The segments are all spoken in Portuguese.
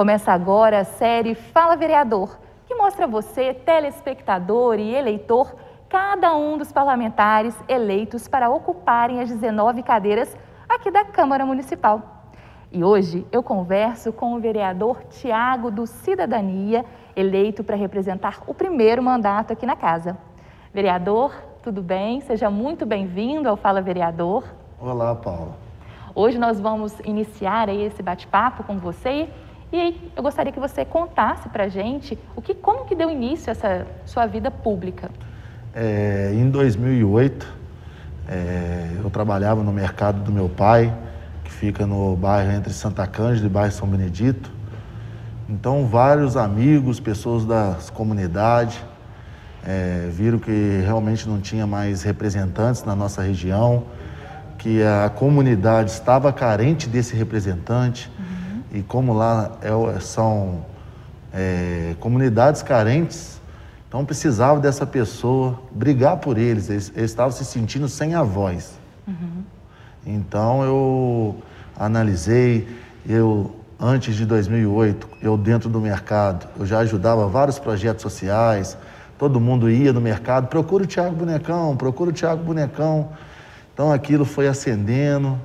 Começa agora a série Fala Vereador, que mostra a você, telespectador e eleitor, cada um dos parlamentares eleitos para ocuparem as 19 cadeiras aqui da Câmara Municipal. E hoje eu converso com o vereador Tiago do Cidadania, eleito para representar o primeiro mandato aqui na casa. Vereador, tudo bem? Seja muito bem-vindo ao Fala Vereador. Olá, Paula. Hoje nós vamos iniciar esse bate-papo com você e eu gostaria que você contasse para a gente o que, como que deu início essa sua vida pública. É, em 2008, é, eu trabalhava no mercado do meu pai, que fica no bairro entre Santa Cândida e bairro São Benedito. Então, vários amigos, pessoas das comunidades, é, viram que realmente não tinha mais representantes na nossa região, que a comunidade estava carente desse representante. Uhum. E como lá é, são é, comunidades carentes, então precisava dessa pessoa brigar por eles. Eles, eles estavam se sentindo sem a voz. Uhum. Então eu analisei, eu antes de 2008, eu dentro do mercado, eu já ajudava vários projetos sociais, todo mundo ia no mercado, procura o Tiago Bonecão, procura o Tiago Bonecão. Então aquilo foi acendendo.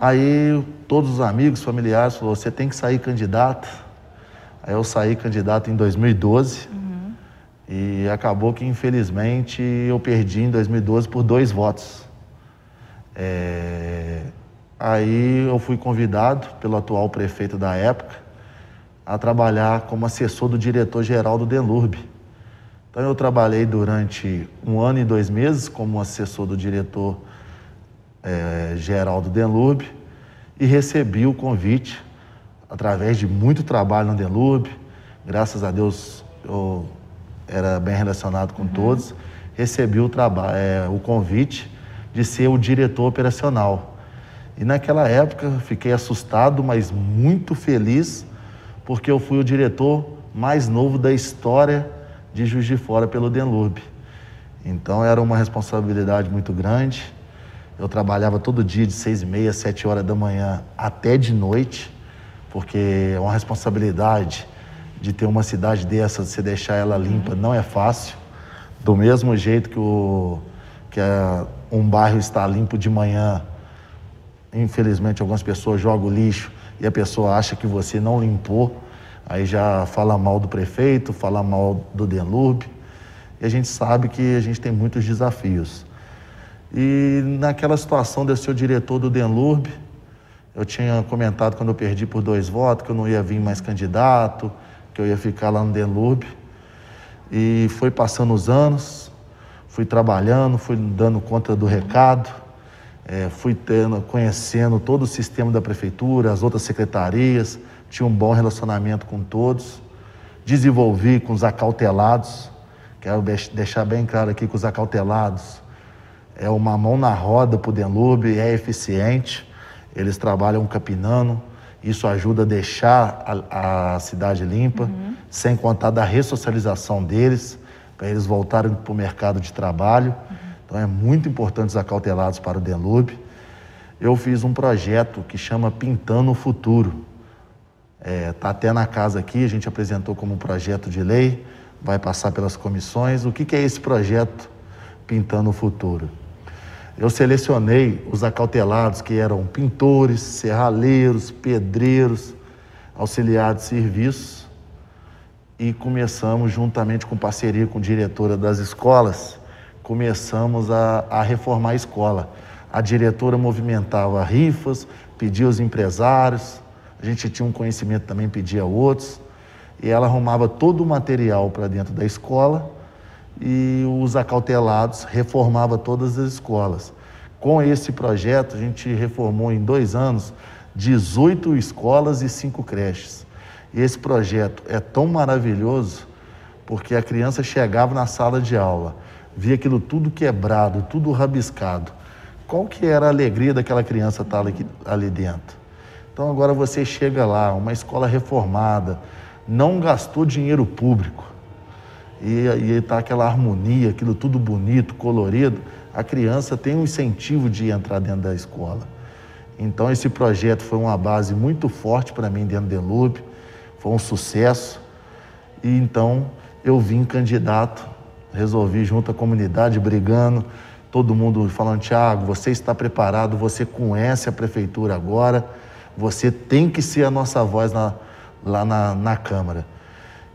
Aí todos os amigos, familiares falaram, você tem que sair candidato. Aí eu saí candidato em 2012 uhum. e acabou que infelizmente eu perdi em 2012 por dois votos. É... Aí eu fui convidado pelo atual prefeito da época a trabalhar como assessor do diretor-geral do Denlurb. Então eu trabalhei durante um ano e dois meses como assessor do diretor é, geral do Denlub e recebi o convite através de muito trabalho no Denlub. Graças a Deus eu era bem relacionado com uhum. todos. Recebi o, é, o convite de ser o diretor operacional. E naquela época fiquei assustado, mas muito feliz, porque eu fui o diretor mais novo da história de Juiz de Fora pelo Denlurb. Então era uma responsabilidade muito grande. Eu trabalhava todo dia de seis e meia, sete horas da manhã até de noite, porque é uma responsabilidade de ter uma cidade dessa, de você deixar ela limpa, não é fácil. Do mesmo jeito que, o, que a, um bairro está limpo de manhã, infelizmente algumas pessoas jogam lixo e a pessoa acha que você não limpou aí já fala mal do prefeito, fala mal do Denlurb, e a gente sabe que a gente tem muitos desafios. E naquela situação de ser o diretor do Denlurb, eu tinha comentado quando eu perdi por dois votos que eu não ia vir mais candidato, que eu ia ficar lá no Denlurb. E foi passando os anos, fui trabalhando, fui dando conta do recado, é, fui tendo, conhecendo todo o sistema da prefeitura, as outras secretarias, tinha um bom relacionamento com todos, desenvolvi com os acautelados, quero deixar bem claro aqui que os acautelados é uma mão na roda para o Denlube, é eficiente, eles trabalham capinando, isso ajuda a deixar a, a cidade limpa, uhum. sem contar da ressocialização deles, para eles voltarem para o mercado de trabalho. Uhum. Então é muito importante os acautelados para o Denlube. Eu fiz um projeto que chama Pintando o Futuro. Está é, tá até na casa aqui, a gente apresentou como projeto de lei, vai passar pelas comissões. O que, que é esse projeto Pintando o Futuro? Eu selecionei os acautelados que eram pintores, serraleiros, pedreiros, auxiliares de serviços e começamos, juntamente com parceria com a diretora das escolas, começamos a, a reformar a escola. A diretora movimentava rifas, pedia aos empresários, a gente tinha um conhecimento também, pedia outros, e ela arrumava todo o material para dentro da escola e os acautelados reformava todas as escolas. Com esse projeto, a gente reformou em dois anos 18 escolas e cinco creches. Esse projeto é tão maravilhoso porque a criança chegava na sala de aula, via aquilo tudo quebrado, tudo rabiscado. Qual que era a alegria daquela criança estar ali, ali dentro? Então agora você chega lá, uma escola reformada, não gastou dinheiro público e está aquela harmonia, aquilo tudo bonito, colorido, a criança tem um incentivo de entrar dentro da escola. Então esse projeto foi uma base muito forte para mim dentro do Delube. foi um sucesso. E então eu vim candidato, resolvi junto à comunidade, brigando, todo mundo falando, Tiago, você está preparado, você conhece a prefeitura agora, você tem que ser a nossa voz na, lá na, na Câmara.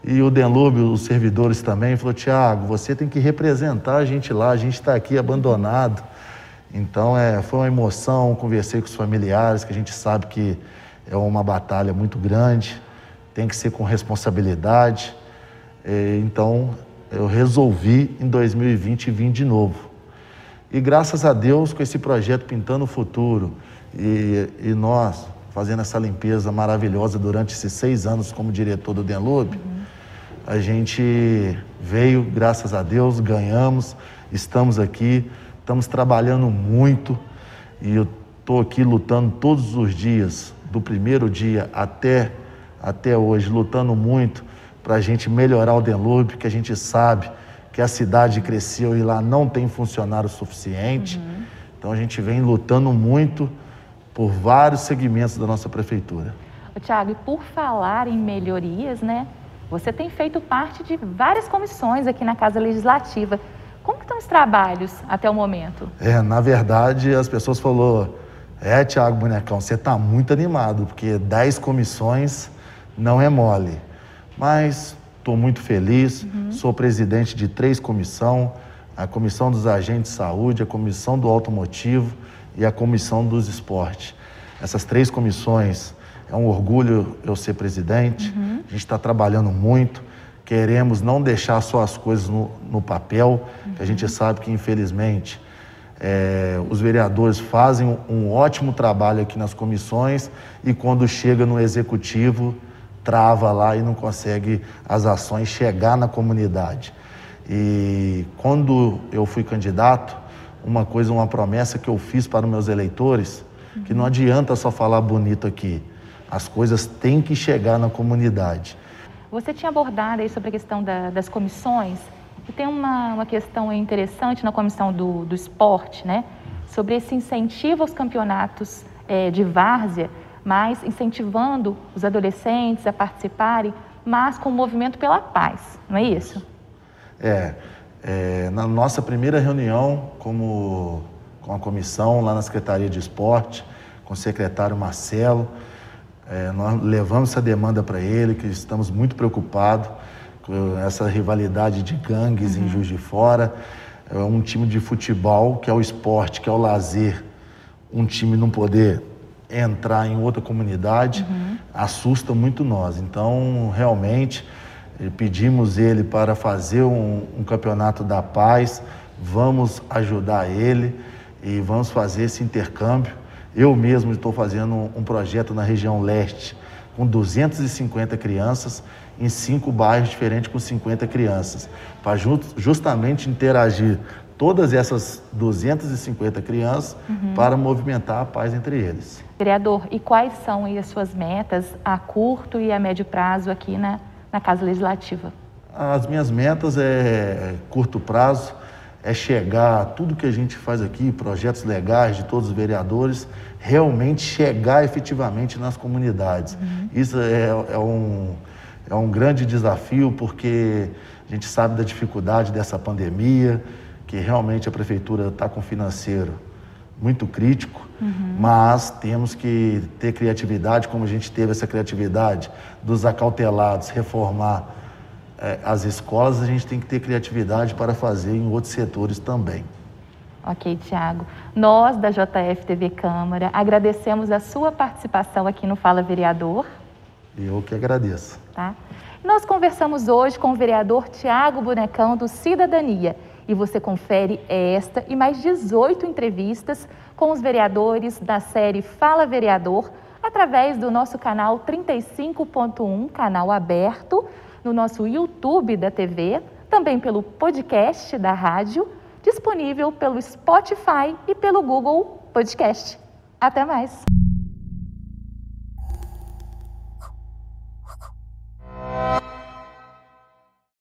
E o Denlube, os servidores também, falou, Tiago, você tem que representar a gente lá, a gente está aqui abandonado. Então é, foi uma emoção, conversei com os familiares, que a gente sabe que é uma batalha muito grande, tem que ser com responsabilidade. É, então eu resolvi em 2020 vir de novo. E graças a Deus, com esse projeto Pintando o Futuro e, e nós fazendo essa limpeza maravilhosa durante esses seis anos como diretor do Denlube, uhum. A gente veio, graças a Deus, ganhamos, estamos aqui Estamos trabalhando muito e eu estou aqui lutando todos os dias, do primeiro dia até, até hoje, lutando muito para a gente melhorar o Denlube, que a gente sabe que a cidade cresceu e lá não tem funcionário suficiente. Uhum. Então a gente vem lutando muito por vários segmentos da nossa prefeitura. Tiago, e por falar em melhorias, né? Você tem feito parte de várias comissões aqui na Casa Legislativa. Como estão os trabalhos até o momento? É, na verdade, as pessoas falou, é, Tiago Bonecão, você está muito animado, porque 10 comissões não é mole. Mas estou muito feliz, uhum. sou presidente de três comissões, a Comissão dos Agentes de Saúde, a Comissão do Automotivo e a Comissão dos Esportes. Essas três comissões, é um orgulho eu ser presidente, uhum. a gente está trabalhando muito, Queremos não deixar só as coisas no, no papel, uhum. que a gente sabe que, infelizmente, é, os vereadores fazem um, ótimo trabalho aqui nas comissões e, quando chega no executivo, trava lá e não consegue as ações chegar na comunidade. E quando eu fui candidato, uma coisa, uma promessa que eu fiz para os meus eleitores, uhum. que não adianta só falar bonito aqui. As coisas têm que chegar na comunidade. Você tinha abordado aí sobre a questão da, das comissões, e tem uma, uma questão interessante na comissão do, do esporte, né? Sobre esse incentivo aos campeonatos é, de várzea, mas incentivando os adolescentes a participarem, mas com o movimento pela paz, não é isso? É, é na nossa primeira reunião como, com a comissão lá na Secretaria de Esporte, com o secretário Marcelo, é, nós levamos essa demanda para ele, que estamos muito preocupados com essa rivalidade de gangues uhum. em Juiz de Fora. É um time de futebol, que é o esporte, que é o lazer, um time não poder entrar em outra comunidade, uhum. assusta muito nós. Então, realmente, eh, pedimos ele para fazer um, um campeonato da paz, vamos ajudar ele e vamos fazer esse intercâmbio eu mesmo estou fazendo um projeto na região leste com 250 crianças em cinco bairros diferentes com 50 crianças, para justamente interagir todas essas 250 crianças uhum. para movimentar a paz entre eles. Vereador, e quais são as suas metas a curto e a médio prazo aqui na, na Casa Legislativa? As minhas metas é curto prazo, é chegar, tudo que a gente faz aqui, projetos legais de todos os vereadores, realmente chegar efetivamente nas comunidades. Uhum. Isso é, é, um, é um grande desafio, porque a gente sabe da dificuldade dessa pandemia, que realmente a prefeitura está com financeiro muito crítico, uhum. mas temos que ter criatividade, como a gente teve essa criatividade dos acautelados, reformar as escolas, a gente tem que ter criatividade para fazer em outros setores também. Ok, Tiago. Nós, da JF TV Câmara, agradecemos a sua participação aqui no Fala Vereador. Eu que agradeço. Tá? Nós conversamos hoje com o vereador Tiago Bonecão, do Cidadania. E você confere esta e mais 18 entrevistas com os vereadores da série Fala Vereador, através do nosso canal 35.1, canal aberto, no nosso YouTube da TV, também pelo podcast da rádio, disponível pelo Spotify e pelo Google Podcast. Até mais!